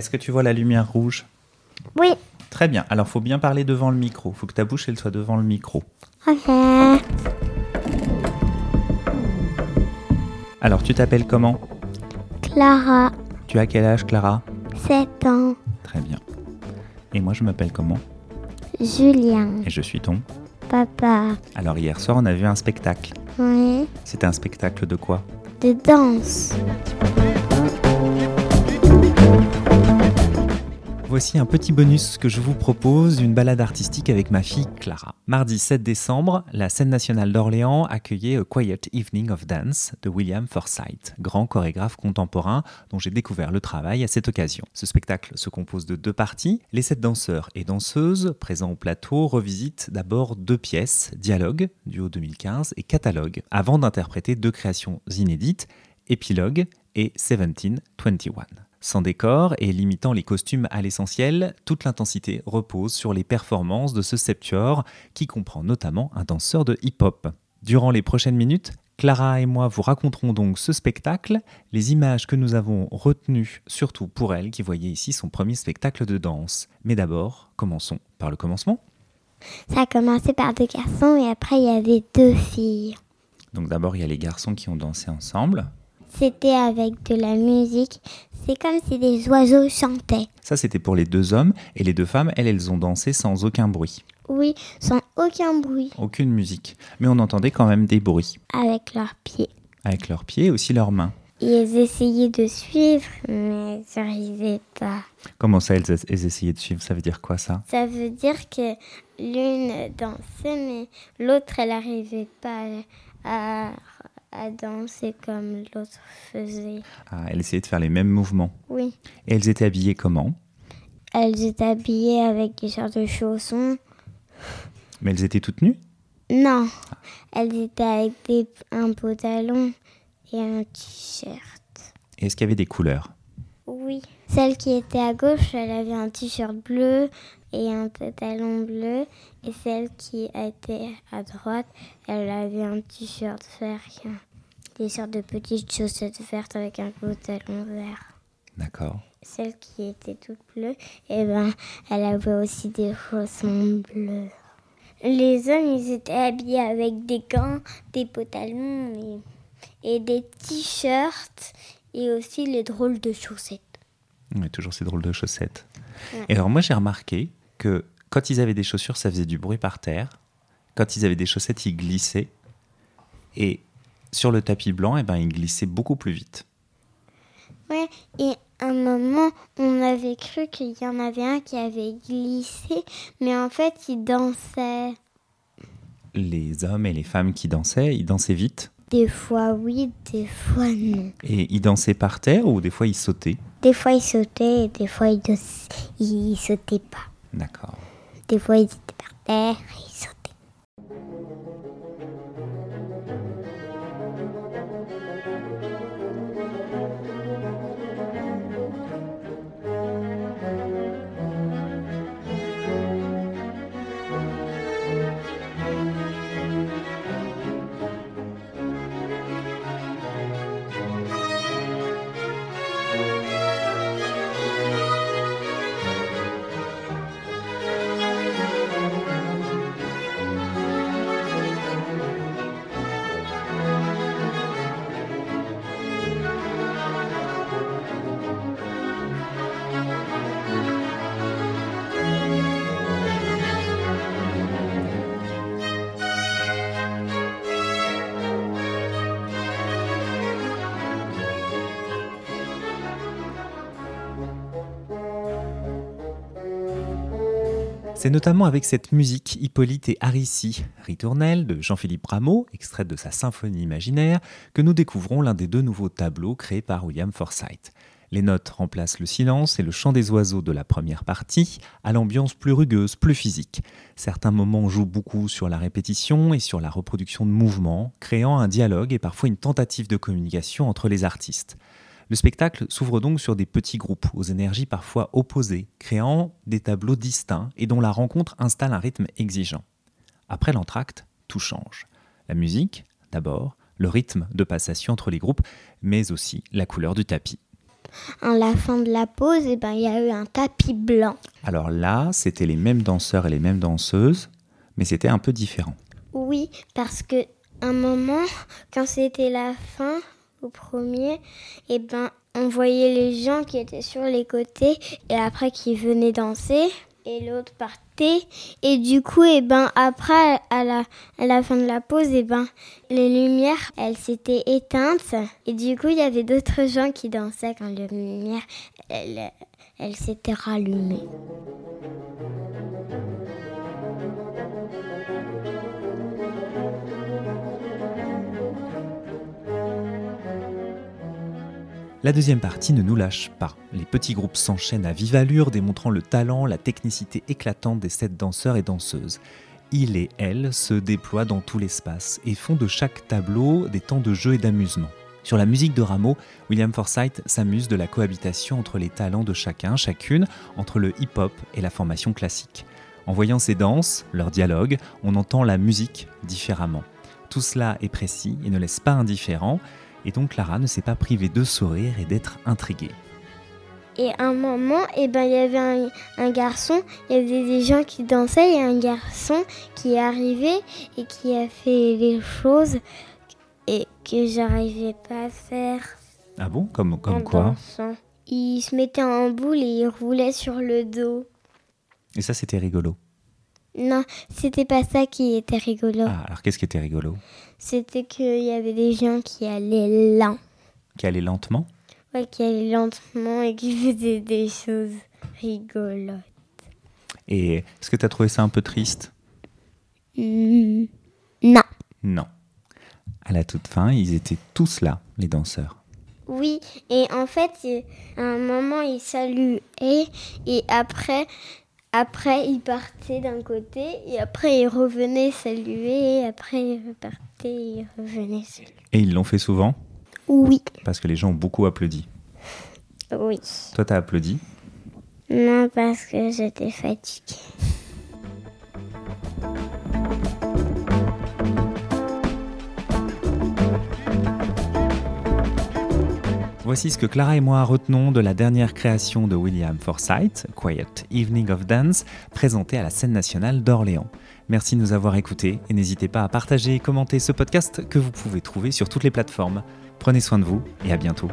Est-ce que tu vois la lumière rouge? Oui. Très bien. Alors, faut bien parler devant le micro. Faut que ta bouche elle soit devant le micro. Ok. Alors, tu t'appelles comment? Clara, Tu as quel âge, Clara? 7 ans. Très bien. Et moi, je m'appelle comment? Julien, Et je suis ton papa. Alors, hier soir, on a vu un spectacle. Oui. C'était un spectacle de quoi? De danse. Voici un petit bonus que je vous propose, une balade artistique avec ma fille Clara. Mardi 7 décembre, la scène nationale d'Orléans accueillait A Quiet Evening of Dance de William Forsythe, grand chorégraphe contemporain dont j'ai découvert le travail à cette occasion. Ce spectacle se compose de deux parties. Les sept danseurs et danseuses présents au plateau revisitent d'abord deux pièces, Dialogue, duo 2015, et Catalogue, avant d'interpréter deux créations inédites, Épilogue et 1721. Sans décor et limitant les costumes à l'essentiel, toute l'intensité repose sur les performances de ce septuor qui comprend notamment un danseur de hip-hop. Durant les prochaines minutes, Clara et moi vous raconterons donc ce spectacle, les images que nous avons retenues surtout pour elle qui voyait ici son premier spectacle de danse. Mais d'abord, commençons par le commencement. Ça a commencé par deux garçons et après il y avait deux filles. Donc d'abord il y a les garçons qui ont dansé ensemble. C'était avec de la musique. C'est comme si des oiseaux chantaient. Ça c'était pour les deux hommes et les deux femmes, elles, elles ont dansé sans aucun bruit, Oui, sans aucun bruit. aucune musique. Mais on entendait quand même des bruits. Avec leurs pieds. avec leurs pieds et aussi leurs mains. Ils essayaient de suivre, mais ils n'arrivaient pas. Comment ça, elles, elles essayaient de suivre? Ça veut dire quoi ça? Ça veut dire que l'une dansait, mais l'autre, elle n'arrivait pas à, à danser comme l'autre faisait. ah, Elles essayaient de faire les mêmes mouvements. Oui. Et elles étaient habillées comment? Elles étaient habillées avec des sortes de chaussons. Mais elles étaient toutes nues? Non, elles étaient avec des, un pantalon et un t-shirt. Est-ce qu'il y avait des couleurs? Oui. Celle qui était à gauche, elle avait un t-shirt bleu et un pantalon bleu. Et celle qui était à droite, elle avait un t-shirt vert et un- des sortes de petites chaussettes vertes avec un pantalon vert. D'accord. Celle qui était toute bleue, eh ben, elle avait aussi des chaussons bleus. Les hommes, ils étaient habillés avec des gants, des pantalons et, et des t-shirts et aussi les drôles de chaussettes. A toujours ces drôles de chaussettes. Et alors moi j'ai remarqué que quand ils avaient des chaussures, ça faisait du bruit par terre. Quand ils avaient des chaussettes, ils glissaient. Et sur le tapis blanc, eh ben, ils glissaient beaucoup plus vite. Ouais, et à un moment, on avait cru qu'il y en avait un qui avait glissé, mais en fait, il dansait. Les hommes et les femmes qui dansaient, ils dansaient vite? Des fois oui, des fois non. Et ils dansaient par terre ou des fois ils sautaient? Des fois, il sautait et des fois, il, dos- il sautait pas. D'accord. Des fois, ils étaient par terre et ils sautaient. C'est notamment avec cette musique Hippolyte et Aricie, ritournelle de Jean-Philippe Rameau, extraite de sa symphonie imaginaire, que nous découvrons l'un des deux nouveaux tableaux créés par William Forsythe. Les notes remplacent le silence et le chant des oiseaux de la première partie à l'ambiance plus rugueuse, plus physique. Certains moments jouent beaucoup sur la répétition et sur la reproduction de mouvements, créant un dialogue et parfois une tentative de communication entre les artistes. Le spectacle s'ouvre donc sur des petits groupes aux énergies parfois opposées, créant des tableaux distincts et dont la rencontre installe un rythme exigeant. Après l'entracte, tout change. La musique, d'abord, le rythme de passation entre les groupes, mais aussi la couleur du tapis. à la fin de la pause, et ben, il y a eu un tapis blanc. Alors là, c'était les mêmes danseurs et les mêmes danseuses, mais c'était un peu différent. Oui, parce que un moment, quand c'était la fin, au premier, et ben, on voyait les gens qui étaient sur les côtés et après qui venaient danser et l'autre partait et du coup et ben après à la, fin de la pause et ben les lumières elles s'étaient éteintes et du coup il y avait d'autres gens qui dansaient quand les lumières elles, elles s'étaient rallumées. La deuxième partie ne nous lâche pas. Les petits groupes s'enchaînent à vive allure, démontrant le talent, la technicité éclatante des sept danseurs et danseuses. Il et elle se déploient dans tout l'espace et font de chaque tableau des temps de jeu et d'amusement. Sur la musique de Rameau, William Forsythe s'amuse de la cohabitation entre les talents de chacun, chacune, entre le hip-hop et la formation classique. En voyant ces danses, leurs dialogues, on entend la musique différemment. Tout cela est précis et ne laisse pas indifférent, et donc Clara ne s'est pas privée de sourire et d'être intriguée. Et à un moment, eh ben, il y avait un, garçon, il y avait des gens qui dansaient, et un garçon qui est arrivé et qui a fait des choses et que j'arrivais pas à faire. Ah bon? Comme, comme quoi? Il se mettait en boule et il roulait sur le dos. Et ça, c'était rigolo Non, c'était pas ça qui était rigolo. Ah, alors qu'est-ce qui était rigolo? C'était qu'il y avait des gens qui allaient lent. Qui allaient lentement? Ouais, qui allaient lentement et qui faisaient des choses rigolotes. Et est-ce que tu as trouvé ça un peu triste? Mmh, Non. Non. À la toute fin, ils étaient tous là, les danseurs. Oui, et en fait, à un moment, ils saluaient et après, après, ils partaient d'un côté et après, ils revenaient saluer et après, ils repartaient et ils Et ils l'ont fait souvent? Oui. Parce que les gens ont beaucoup applaudi. Oui. Toi, t'as applaudi? Non, parce que j'étais fatiguée. Voici ce que Clara et moi retenons de la dernière création de William Forsythe, Quiet Evening of Dance, présentée à la scène nationale d'Orléans. Merci de nous avoir écoutés et n'hésitez pas à partager et commenter ce podcast que vous pouvez trouver sur toutes les plateformes. Prenez soin de vous et à bientôt.